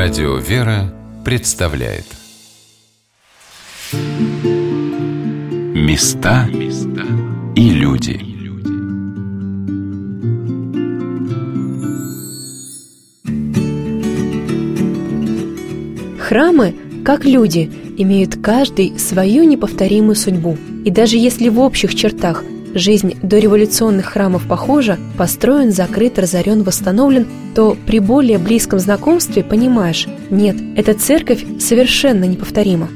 Радио «Вера» представляет Места и люди Храмы, как люди, имеют каждый свою неповторимую судьбу. И даже если в общих чертах жизнь дореволюционных храмов похожа, построен, закрыт, разорен, восстановлен, то при более близком знакомстве понимаешь, нет, эта церковь совершенно неповторима.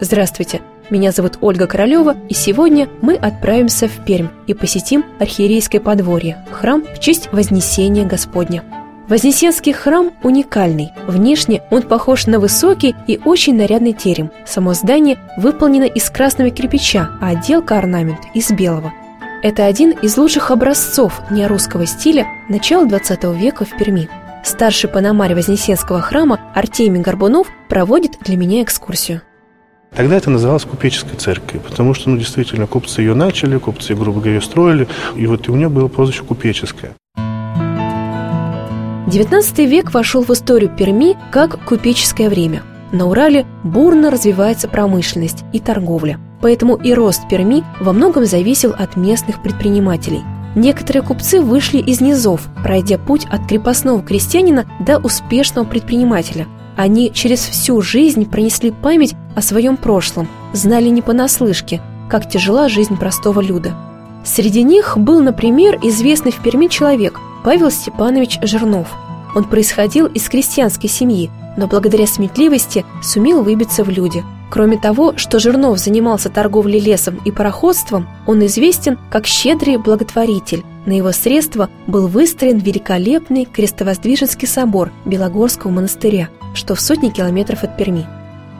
Здравствуйте, меня зовут Ольга Королева, и сегодня мы отправимся в Пермь и посетим архиерейское подворье, храм в честь Вознесения Господня. Вознесенский храм уникальный. Внешне он похож на высокий и очень нарядный терем. Само здание выполнено из красного кирпича, а отделка орнамент из белого. Это один из лучших образцов неорусского стиля начала XX века в Перми. Старший паномарь Вознесенского храма Артемий Горбунов проводит для меня экскурсию. Тогда это называлось купеческой церковью, потому что, ну, действительно, купцы ее начали, купцы, грубо говоря, строили, и вот у нее было прозвище купеческое. XIX век вошел в историю Перми как купеческое время. На Урале бурно развивается промышленность и торговля. Поэтому и рост Перми во многом зависел от местных предпринимателей. Некоторые купцы вышли из низов, пройдя путь от крепостного крестьянина до успешного предпринимателя. Они через всю жизнь пронесли память о своем прошлом, знали не понаслышке, как тяжела жизнь простого люда. Среди них был, например, известный в Перми человек – Павел Степанович Жирнов. Он происходил из крестьянской семьи, но благодаря сметливости сумел выбиться в люди. Кроме того, что Жирнов занимался торговлей лесом и пароходством, он известен как щедрый благотворитель. На его средства был выстроен великолепный крестовоздвиженский собор Белогорского монастыря, что в сотни километров от Перми.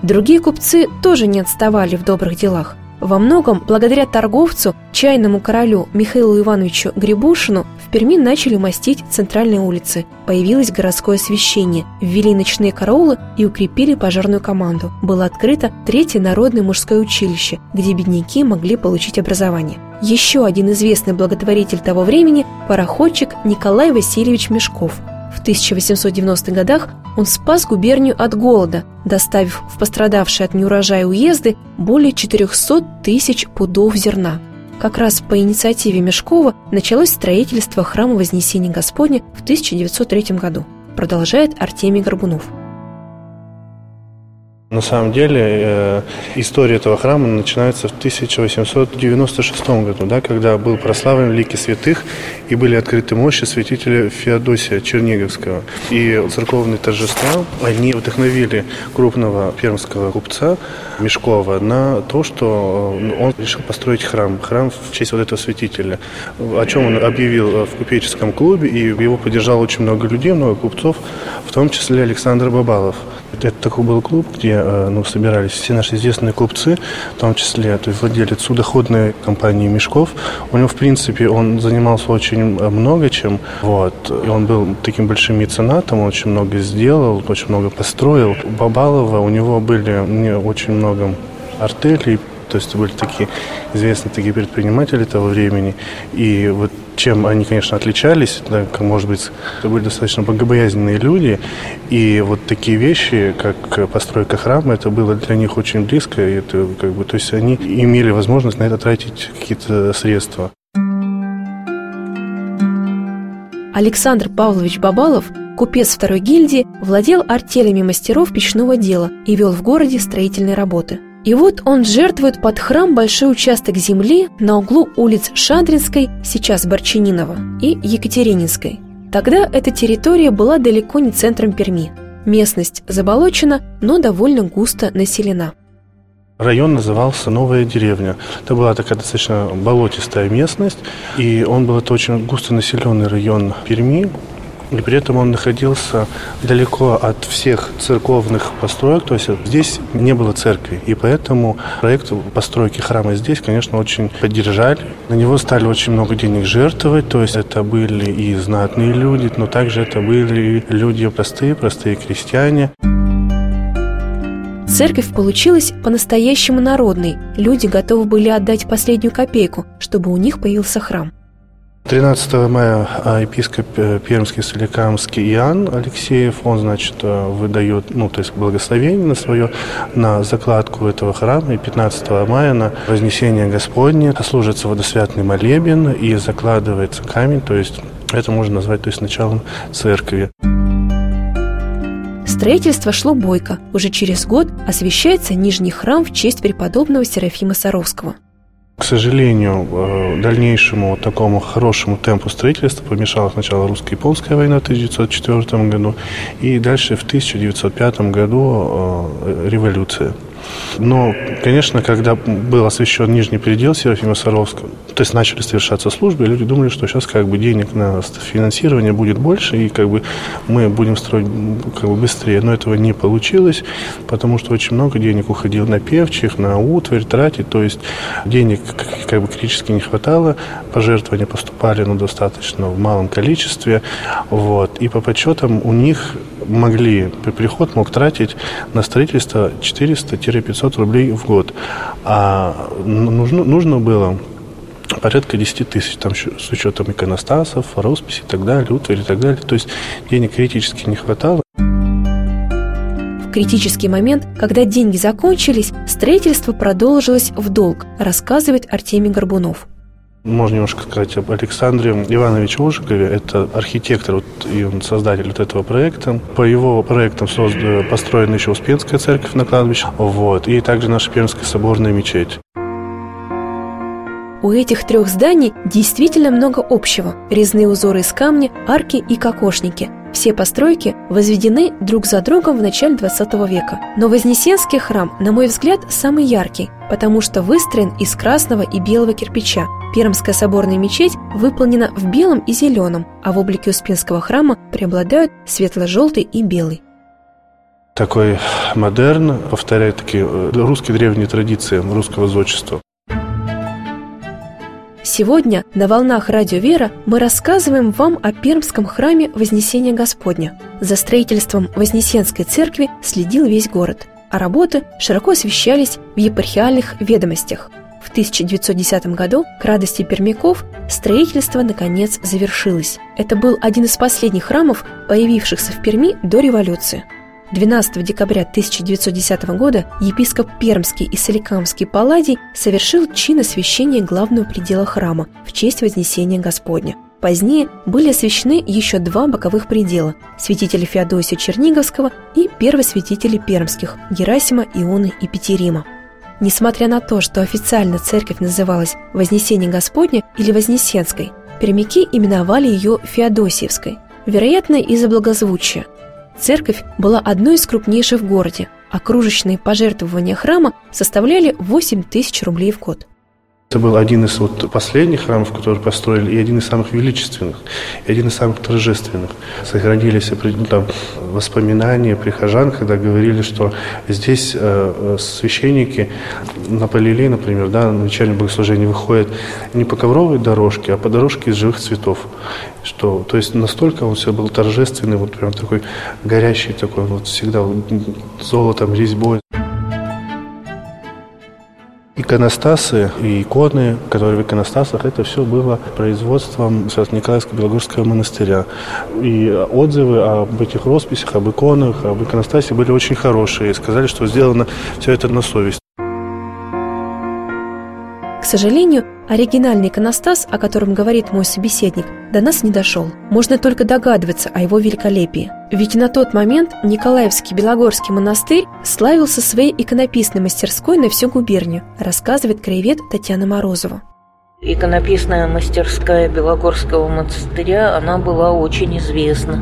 Другие купцы тоже не отставали в добрых делах. Во многом благодаря торговцу, чайному королю Михаилу Ивановичу Грибушину Перми начали мастить центральные улицы. Появилось городское освещение, ввели ночные караулы и укрепили пожарную команду. Было открыто Третье народное мужское училище, где бедняки могли получить образование. Еще один известный благотворитель того времени – пароходчик Николай Васильевич Мешков – в 1890-х годах он спас губернию от голода, доставив в пострадавшие от неурожая уезды более 400 тысяч пудов зерна. Как раз по инициативе Мешкова началось строительство храма Вознесения Господня в 1903 году, продолжает Артемий Горбунов. На самом деле э, история этого храма начинается в 1896 году, да, когда был прославлен Лики Святых и были открыты мощи святителя Феодосия Черниговского. И церковные торжества, они вдохновили крупного пермского купца Мешкова на то, что э, он решил построить храм, храм в честь вот этого святителя, о чем он объявил в купеческом клубе, и его поддержало очень много людей, много купцов, в том числе Александр Бабалов. Это такой был клуб, где э, ну, собирались все наши известные купцы, в том числе то есть владелец судоходной компании «Мешков». У него, в принципе, он занимался очень э, много чем. Вот. И он был таким большим меценатом, он очень много сделал, очень много построил. У Бабалова у него были не очень много артелей, то есть были такие известные такие предприниматели того времени. И вот чем они, конечно, отличались, да, может быть, это были достаточно богобоязненные люди, и вот такие вещи, как постройка храма, это было для них очень близко, и это как бы, то есть они имели возможность на это тратить какие-то средства. Александр Павлович Бабалов, купец второй гильдии, владел артелями мастеров печного дела и вел в городе строительные работы – и вот он жертвует под храм большой участок земли на углу улиц Шадринской, сейчас Борчининова, и Екатерининской. Тогда эта территория была далеко не центром Перми. Местность заболочена, но довольно густо населена. Район назывался Новая деревня. Это была такая достаточно болотистая местность, и он был это очень густонаселенный район Перми. И при этом он находился далеко от всех церковных построек, то есть здесь не было церкви. И поэтому проект постройки храма здесь, конечно, очень поддержали. На него стали очень много денег жертвовать, то есть это были и знатные люди, но также это были люди простые, простые крестьяне. Церковь получилась по-настоящему народной. Люди готовы были отдать последнюю копейку, чтобы у них появился храм. 13 мая а, епископ э, Пермский Соликамский Иоанн Алексеев, он, значит, э, выдает, ну, то есть благословение на свое, на закладку этого храма, и 15 мая на Вознесение Господне служится водосвятный молебен и закладывается камень, то есть это можно назвать то есть, началом церкви. Строительство шло бойко. Уже через год освещается Нижний храм в честь преподобного Серафима Саровского – к сожалению, э, дальнейшему вот такому хорошему темпу строительства помешала сначала русско-японская война в 1904 году и дальше в 1905 году э, революция. Но, конечно, когда был освещен нижний предел Серафима Саровского, то есть начали совершаться службы, люди думали, что сейчас как бы денег на финансирование будет больше, и как бы мы будем строить как бы быстрее. Но этого не получилось, потому что очень много денег уходило на певчих, на утварь, тратить, то есть денег как бы критически не хватало, пожертвования поступали, но достаточно в малом количестве, вот. И по подсчетам у них могли, приход мог тратить на строительство 400-500 рублей в год. А нужно, нужно было порядка 10 тысяч, там с учетом иконостасов, росписи и так далее, утварь и так далее. То есть денег критически не хватало. В критический момент, когда деньги закончились, строительство продолжилось в долг, рассказывает Артемий Горбунов. Можно немножко сказать об Александре Ивановиче Ужикове. Это архитектор вот, и он создатель вот этого проекта. По его проектам создан, построена еще Успенская церковь на кладбище. Вот, и также наша Пермская соборная мечеть. У этих трех зданий действительно много общего. Резные узоры из камня, арки и кокошники. Все постройки возведены друг за другом в начале 20 века. Но Вознесенский храм, на мой взгляд, самый яркий, потому что выстроен из красного и белого кирпича. Пермская соборная мечеть выполнена в белом и зеленом, а в облике Успенского храма преобладают светло-желтый и белый такой модерн, повторяет такие э, русские древние традиции русского зодчества. Сегодня на волнах Радио Вера мы рассказываем вам о Пермском храме Вознесения Господня. За строительством Вознесенской церкви следил весь город, а работы широко освещались в епархиальных ведомостях. В 1910 году, к радости пермяков, строительство наконец завершилось. Это был один из последних храмов, появившихся в Перми до революции – 12 декабря 1910 года епископ Пермский и Соликамский Палладий совершил чин освящения главного предела храма в честь Вознесения Господня. Позднее были освящены еще два боковых предела – святителя Феодосия Черниговского и первосвятителей пермских – Герасима, Ионы и Петерима. Несмотря на то, что официально церковь называлась Вознесение Господня или Вознесенской, пермяки именовали ее Феодосиевской, вероятно, из-за благозвучия – Церковь была одной из крупнейших в городе, а кружечные пожертвования храма составляли 8 тысяч рублей в год. Это был один из вот последних храмов, которые построили, и один из самых величественных, и один из самых торжественных. Сохранились там, воспоминания прихожан, когда говорили, что здесь э, священники на полилей, например, да, на вечернем богослужении выходят не по ковровой дорожке, а по дорожке из живых цветов. Что, то есть настолько он все был торжественный, вот прям такой горящий такой, вот всегда вот, золотом, резьбой. Иконостасы и иконы, которые в иконостасах, это все было производством Свято-Николаевского монастыря. И отзывы об этих росписях, об иконах, об иконостасе были очень хорошие. Сказали, что сделано все это на совесть. Сожалению, оригинальный иконостас, о котором говорит мой собеседник, до нас не дошел. Можно только догадываться о его великолепии. Ведь на тот момент Николаевский Белогорский монастырь славился своей иконописной мастерской на всю губернию, рассказывает краевед Татьяна Морозова. Иконописная мастерская Белогорского монастыря, она была очень известна.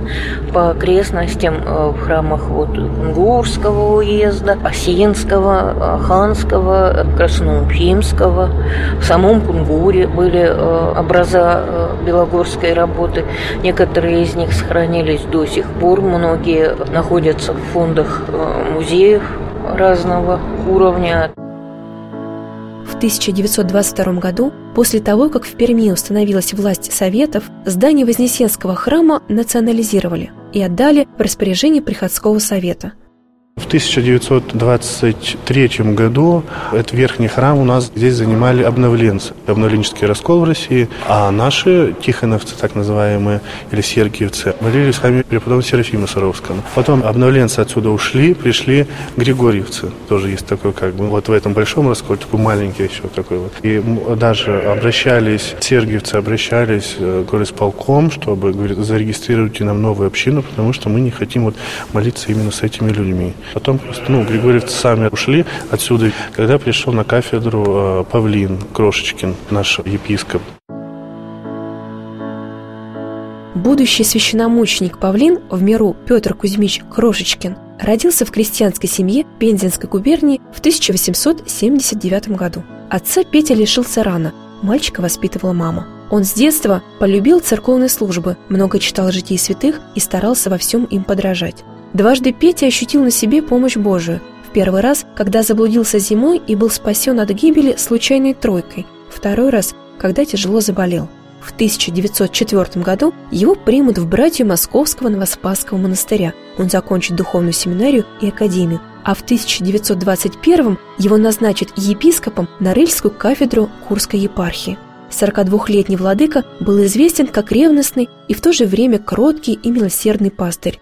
По окрестностям э, в храмах вот Кунгурского уезда, Осинского, Ханского, Красноуфимского. В самом Кунгуре были э, образа э, белогорской работы. Некоторые из них сохранились до сих пор, многие находятся в фондах музеев разного уровня. В 1922 году, после того, как в Перми установилась власть Советов, здание Вознесенского храма национализировали и отдали в распоряжение Приходского совета. В 1923 году этот верхний храм у нас здесь занимали обновленцы. Обновленческий раскол в России, а наши тихоновцы, так называемые, или сергиевцы, молились в храме преподобного Серафима Саровского. Потом обновленцы отсюда ушли, пришли григорьевцы. Тоже есть такой, как бы, вот в этом большом расколе, такой маленький еще такой вот. И даже обращались, сергиевцы обращались э, к горисполком, чтобы, говорит, зарегистрировать нам новую общину, потому что мы не хотим вот молиться именно с этими людьми. Потом просто, ну, Григорьевцы сами ушли отсюда, когда пришел на кафедру э, Павлин Крошечкин, наш епископ. Будущий священномученик Павлин, в миру Петр Кузьмич Крошечкин, родился в крестьянской семье Пензенской губернии в 1879 году. Отца Петя лишился рано, мальчика воспитывала мама. Он с детства полюбил церковные службы, много читал житий святых и старался во всем им подражать. Дважды Петя ощутил на себе помощь Божию. В первый раз, когда заблудился зимой и был спасен от гибели случайной тройкой. Второй раз, когда тяжело заболел. В 1904 году его примут в братью Московского Новоспасского монастыря. Он закончит духовную семинарию и академию. А в 1921 его назначат епископом на Рыльскую кафедру Курской епархии. 42-летний владыка был известен как ревностный и в то же время кроткий и милосердный пастырь.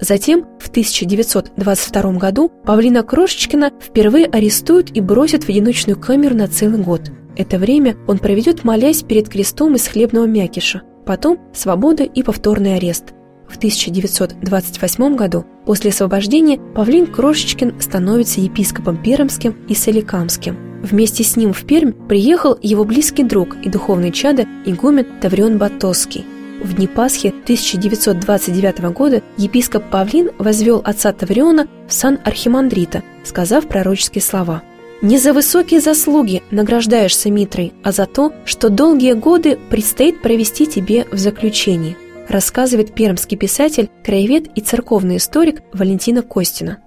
Затем, в 1922 году, Павлина Крошечкина впервые арестуют и бросят в одиночную камеру на целый год. Это время он проведет, молясь перед крестом из хлебного мякиша. Потом свобода и повторный арест. В 1928 году, после освобождения, Павлин Крошечкин становится епископом Пермским и Соликамским. Вместе с ним в Пермь приехал его близкий друг и духовный чадо игумен Таврион Батосский – в дни Пасхи 1929 года епископ Павлин возвел отца Тавриона в сан архимандрита, сказав пророческие слова. «Не за высокие заслуги награждаешься Митрой, а за то, что долгие годы предстоит провести тебе в заключении», рассказывает пермский писатель, краевед и церковный историк Валентина Костина.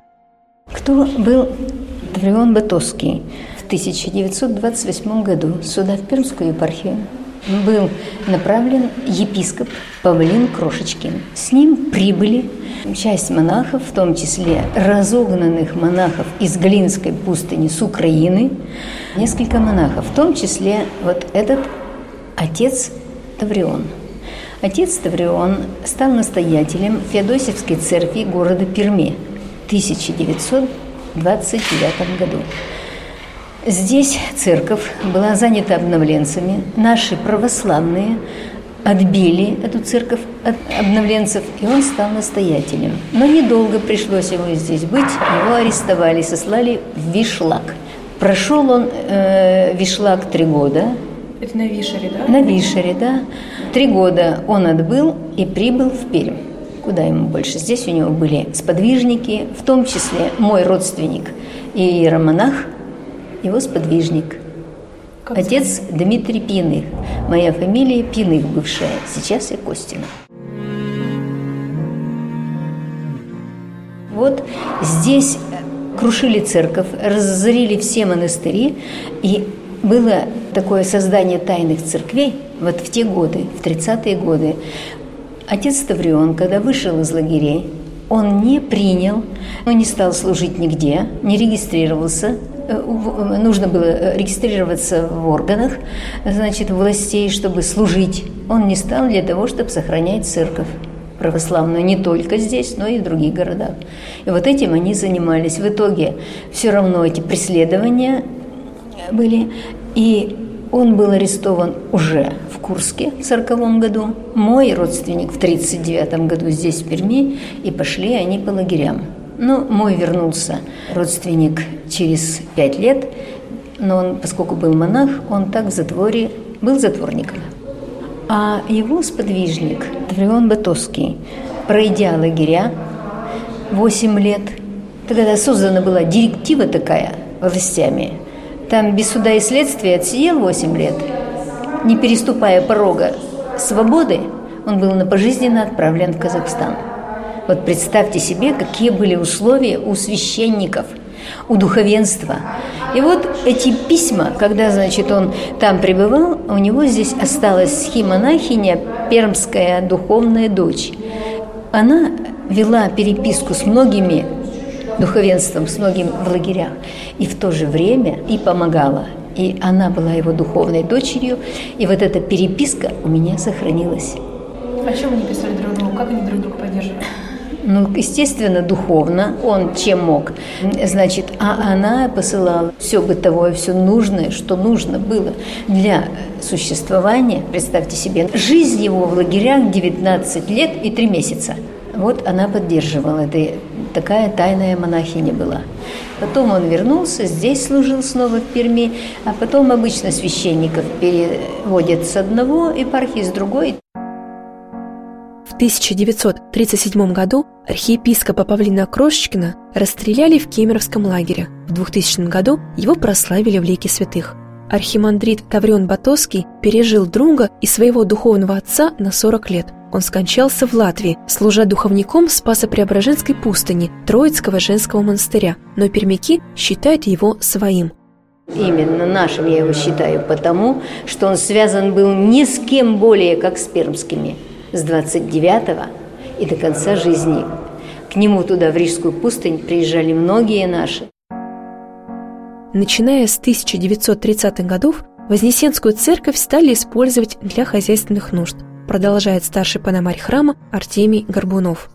Кто был Таврион Батовский в 1928 году? Сюда, в Пермскую епархию, был направлен епископ Павлин Крошечкин. С ним прибыли часть монахов, в том числе разогнанных монахов из Глинской пустыни с Украины, несколько монахов, в том числе вот этот отец Таврион. Отец Таврион стал настоятелем Феодосевской церкви города Перми в 1929 году. Здесь церковь была занята обновленцами. Наши православные отбили эту церковь от обновленцев, и он стал настоятелем. Но недолго пришлось ему здесь быть. Его арестовали, сослали в Вишлак. Прошел он э, Вишлак три года. Это на Вишере, да? На Вишере, да. Три года он отбыл и прибыл в Пермь. Куда ему больше? Здесь у него были сподвижники, в том числе мой родственник и иеромонах – его сподвижник. Как Отец зовут? Дмитрий Пиных. Моя фамилия Пиных бывшая. Сейчас я Костина. Вот здесь крушили церковь, разорили все монастыри, и было такое создание тайных церквей вот в те годы, в 30-е годы. Отец Таврион, когда вышел из лагерей, он не принял, он не стал служить нигде, не регистрировался, Э, нужно было э, регистрироваться в органах, значит, властей, чтобы служить. Он не стал для того, чтобы сохранять церковь православную не только здесь, но и в других городах. И вот этим они занимались. В итоге все равно эти преследования были. И он был арестован уже в Курске в 1940 году. Мой родственник в 1939 году здесь, в Перми, и пошли они по лагерям. Ну, мой вернулся родственник через пять лет, но он, поскольку был монах, он так в затворе, был затворником. А его сподвижник, Таврион Батовский, пройдя лагеря 8 лет, тогда создана была директива такая властями, там без суда и следствия отсидел 8 лет, не переступая порога свободы, он был на пожизненно отправлен в Казахстан – вот представьте себе, какие были условия у священников, у духовенства. И вот эти письма, когда, значит, он там пребывал, у него здесь осталась схемонахиня, пермская духовная дочь. Она вела переписку с многими духовенством, с многими в лагерях, и в то же время и помогала. И она была его духовной дочерью, и вот эта переписка у меня сохранилась. О чем они писали друг другу? Как они друг друга поддерживали? Ну, естественно, духовно, он чем мог. Значит, а она посылала все бытовое, все нужное, что нужно было для существования. Представьте себе, жизнь его в лагерях 19 лет и 3 месяца. Вот она поддерживала это. Такая тайная монахиня была. Потом он вернулся, здесь служил снова в Перми, а потом обычно священников переводят с одного епархии, с другой. В 1937 году архиепископа Павлина Крошечкина расстреляли в Кемеровском лагере. В 2000 году его прославили в лике святых. Архимандрит Таврион Батоский пережил друга и своего духовного отца на 40 лет. Он скончался в Латвии, служа духовником Спасо-Преображенской пустыни Троицкого женского монастыря, но пермяки считают его своим. Именно нашим я его считаю потому, что он связан был ни с кем более, как с пермскими – с 29 и до конца жизни. К нему туда, в Рижскую пустынь, приезжали многие наши. Начиная с 1930-х годов, Вознесенскую церковь стали использовать для хозяйственных нужд, продолжает старший панамарь храма Артемий Горбунов.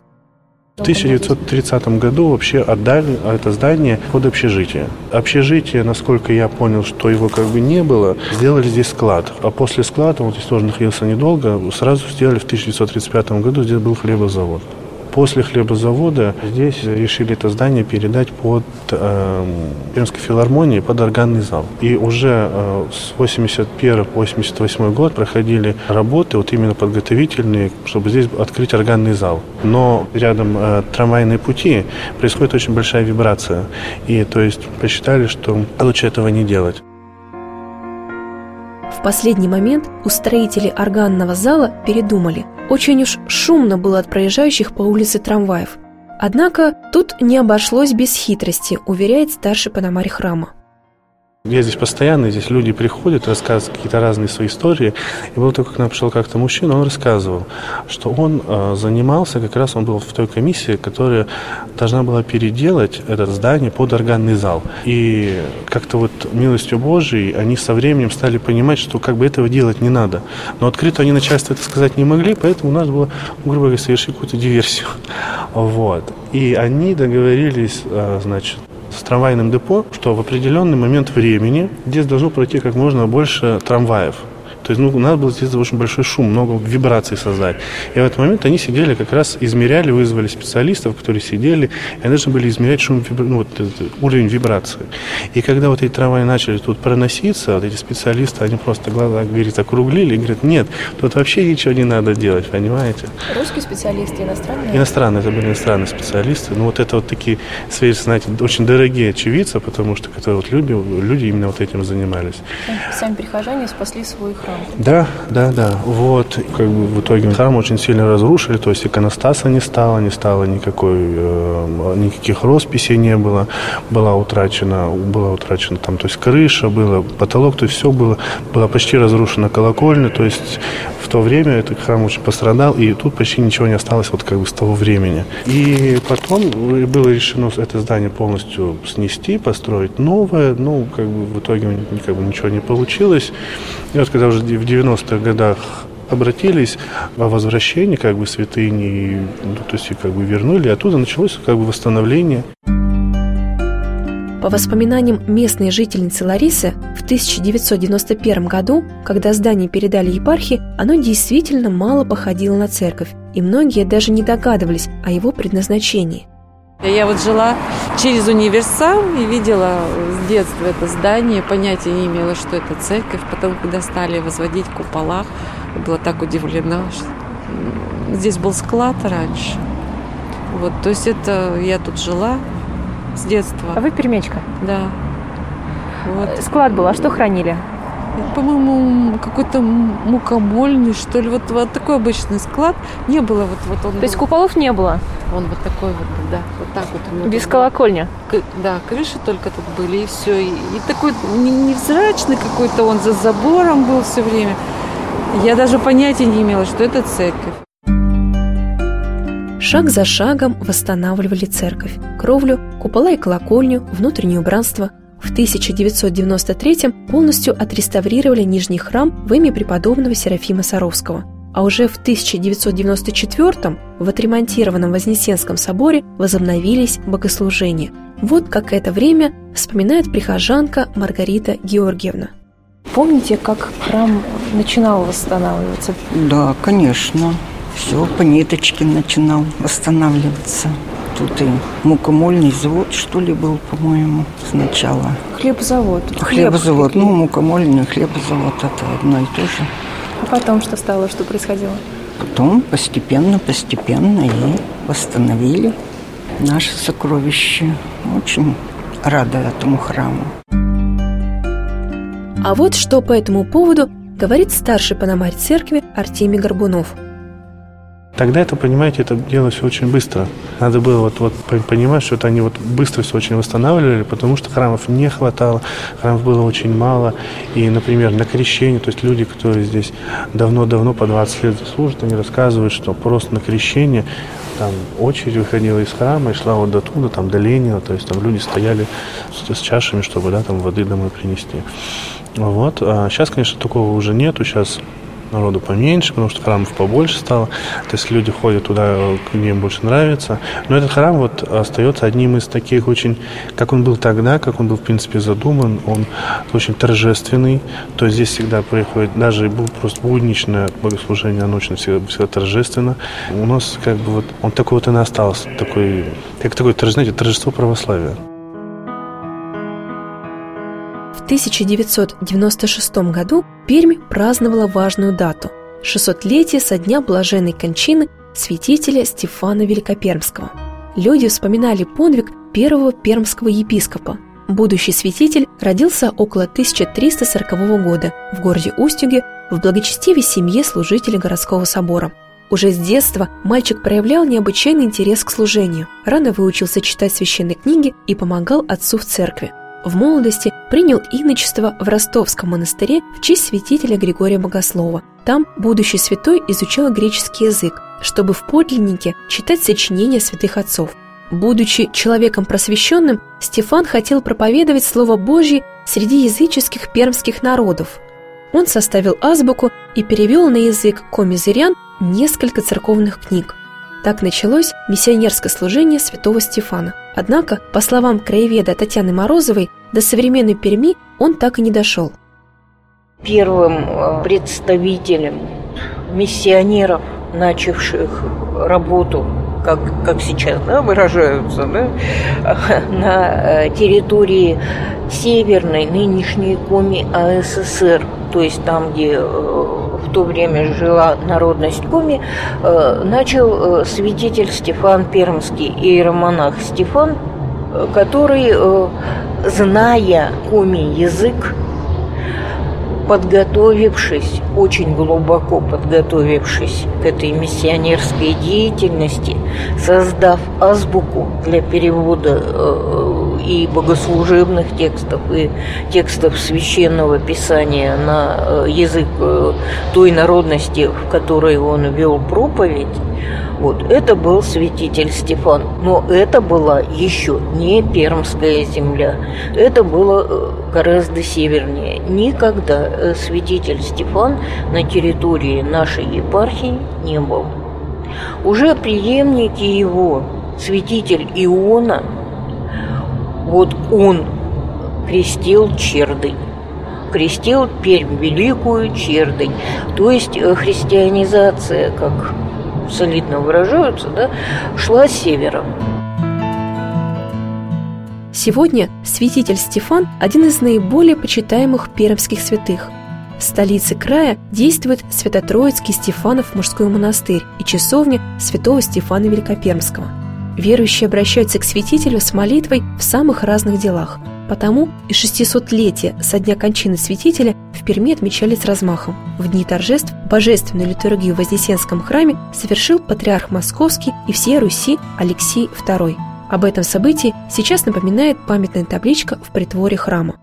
В 1930 году вообще отдали это здание под общежитие. Общежитие, насколько я понял, что его как бы не было, сделали здесь склад. А после склада, он здесь тоже находился недолго, сразу сделали в 1935 году, здесь был хлебозавод. После хлебозавода здесь решили это здание передать под э, Пермской филармонии, под органный зал. И уже э, с 81 по 88 год проходили работы, вот именно подготовительные, чтобы здесь открыть органный зал. Но рядом э, трамвайные пути происходит очень большая вибрация. И то есть посчитали, что лучше этого не делать. Последний момент устроители органного зала передумали – очень уж шумно было от проезжающих по улице трамваев. Однако тут не обошлось без хитрости, уверяет старший панамарь храма. Я здесь постоянно, здесь люди приходят, рассказывают какие-то разные свои истории. И было только, к нам пришел как-то мужчина, он рассказывал, что он э, занимался, как раз он был в той комиссии, которая должна была переделать это здание под органный зал. И как-то вот милостью Божией они со временем стали понимать, что как бы этого делать не надо. Но открыто они начальству это сказать не могли, поэтому у нас было, грубо говоря, совершить какую-то диверсию. Вот. И они договорились, э, значит, с трамвайным депо, что в определенный момент времени здесь должно пройти как можно больше трамваев. То есть ну, у нас был здесь очень большой шум, много вибраций создать. И в этот момент они сидели, как раз измеряли, вызвали специалистов, которые сидели, и они должны были измерять шум, ну, вот, уровень вибрации. И когда вот эти трамваи начали тут проноситься, вот эти специалисты, они просто глаза, говорит, округлили и говорят, нет, тут вообще ничего не надо делать, понимаете? Русские специалисты, иностранные? Иностранные, это были иностранные специалисты. Ну вот это вот такие, знаете, очень дорогие очевидцы, потому что которые вот люди, люди именно вот этим занимались. Сами прихожане спасли свой храм. Да, да, да. Вот, как бы в итоге храм очень сильно разрушили, то есть иконостаса не стало, не стало никакой, э, никаких росписей не было, была утрачена, была утрачена там, то есть крыша, было потолок, то есть все было, было почти разрушено колокольня, то есть в то время этот храм очень пострадал, и тут почти ничего не осталось вот как бы с того времени. И потом было решено это здание полностью снести, построить новое, ну, как бы в итоге как бы ничего не получилось. И вот когда уже в 90-х годах обратились о возвращении как бы святыни, ну, то есть как бы вернули, и оттуда началось как бы восстановление. По воспоминаниям местной жительницы Ларисы, в 1991 году, когда здание передали епархии, оно действительно мало походило на церковь, и многие даже не догадывались о его предназначении. Я вот жила через универсам и видела с детства это здание, понятия не имела, что это церковь. Потом, когда стали возводить купола, была так удивлена, что здесь был склад раньше. Вот, то есть это я тут жила, с детства. А вы пермечка? Да. Вот. Склад был, а что хранили? По-моему, какой-то мукомольный, что ли. Вот, вот такой обычный склад. Не было вот, вот он. То был. есть куполов не было? Он вот такой вот, да, вот так вот. У Без колокольня? К, да, крыши только тут были, и все. И, и такой невзрачный какой-то он за забором был все время. Я даже понятия не имела, что это церковь. шаг за шагом восстанавливали церковь, кровлю, купола и колокольню, внутреннее убранство. В 1993 полностью отреставрировали Нижний храм в имя преподобного Серафима Саровского. А уже в 1994 в отремонтированном Вознесенском соборе возобновились богослужения. Вот как это время вспоминает прихожанка Маргарита Георгиевна. Помните, как храм начинал восстанавливаться? Да, конечно. Все по ниточке начинал восстанавливаться. Тут и мукомольный завод, что ли, был, по-моему, сначала. Хлебозавод. Хлебозавод. Хлеб ну, мукомольный, хлебозавод – это одно и то же. А потом что стало, что происходило? Потом постепенно, постепенно и восстановили наше сокровище. Очень рада этому храму. А вот что по этому поводу говорит старший пономарь церкви Артемий Горбунов – Тогда это, понимаете, это делалось очень быстро. Надо было вот, вот понимать, что это они вот быстро все очень восстанавливали, потому что храмов не хватало, храмов было очень мало. И, например, на крещение, то есть люди, которые здесь давно-давно, по 20 лет служат, они рассказывают, что просто на крещение там очередь выходила из храма и шла вот до туда, там до Ленина, то есть там люди стояли с, с чашами, чтобы да, там воды домой принести. Вот. А сейчас, конечно, такого уже нету. Сейчас народу поменьше, потому что храмов побольше стало. То есть люди ходят туда, где им больше нравится. Но этот храм вот остается одним из таких очень, как он был тогда, как он был, в принципе, задуман, он очень торжественный. То есть здесь всегда приходит, даже просто будничное богослужение, оно очень всегда, всегда торжественно. У нас как бы вот, он такой вот и остался, такой, как такое, знаете, торжество православия. В 1996 году Пермь праздновала важную дату – 600-летие со дня блаженной кончины святителя Стефана Великопермского. Люди вспоминали подвиг первого пермского епископа. Будущий святитель родился около 1340 года в городе Устюге в благочестивой семье служителя городского собора. Уже с детства мальчик проявлял необычайный интерес к служению, рано выучился читать священные книги и помогал отцу в церкви – в молодости принял иночество в Ростовском монастыре в честь святителя Григория Богослова. Там будущий святой изучал греческий язык, чтобы в подлиннике читать сочинения святых отцов. Будучи человеком просвещенным, Стефан хотел проповедовать Слово Божье среди языческих пермских народов. Он составил азбуку и перевел на язык комизырян несколько церковных книг – так началось миссионерское служение святого Стефана. Однако, по словам краеведа Татьяны Морозовой, до современной Перми он так и не дошел. Первым э, представителем миссионеров, начавших работу как, как сейчас да, выражаются, да, на э, территории северной нынешней Коми АССР, то есть там, где э, то время жила народность Коми, э, начал э, святитель Стефан Пермский, иеромонах Стефан, э, который, зная Коми язык, подготовившись, очень глубоко подготовившись к этой миссионерской деятельности, создав азбуку для перевода и богослужебных текстов, и текстов священного писания на э, язык э, той народности, в которой он вел проповедь, вот, это был святитель Стефан. Но это была еще не Пермская земля. Это было э, гораздо севернее. Никогда святитель Стефан на территории нашей епархии не был. Уже преемники его, святитель Иона, вот он крестил чердынь крестил Пермь Великую Чердынь. То есть э, христианизация, как солидно выражаются, да, шла с севера. Сегодня святитель Стефан – один из наиболее почитаемых пермских святых. В столице края действует Свято-Троицкий Стефанов мужской монастырь и часовня святого Стефана Великопермского – Верующие обращаются к святителю с молитвой в самых разных делах. Потому и 600-летие со дня кончины святителя в Перми отмечали с размахом. В дни торжеств божественную литургию в Вознесенском храме совершил патриарх Московский и всей Руси Алексей II. Об этом событии сейчас напоминает памятная табличка в притворе храма.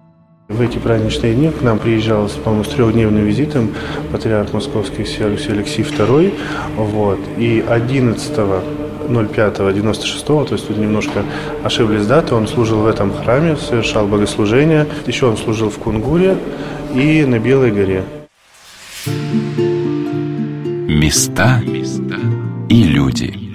В эти праздничные дни к нам приезжал, по-моему, с трехдневным визитом патриарх Московский Алексей II. Вот. И 11 05-96, то есть тут немножко ошиблись даты. Он служил в этом храме, совершал богослужение. Еще он служил в Кунгуре и на Белой горе. Места и люди.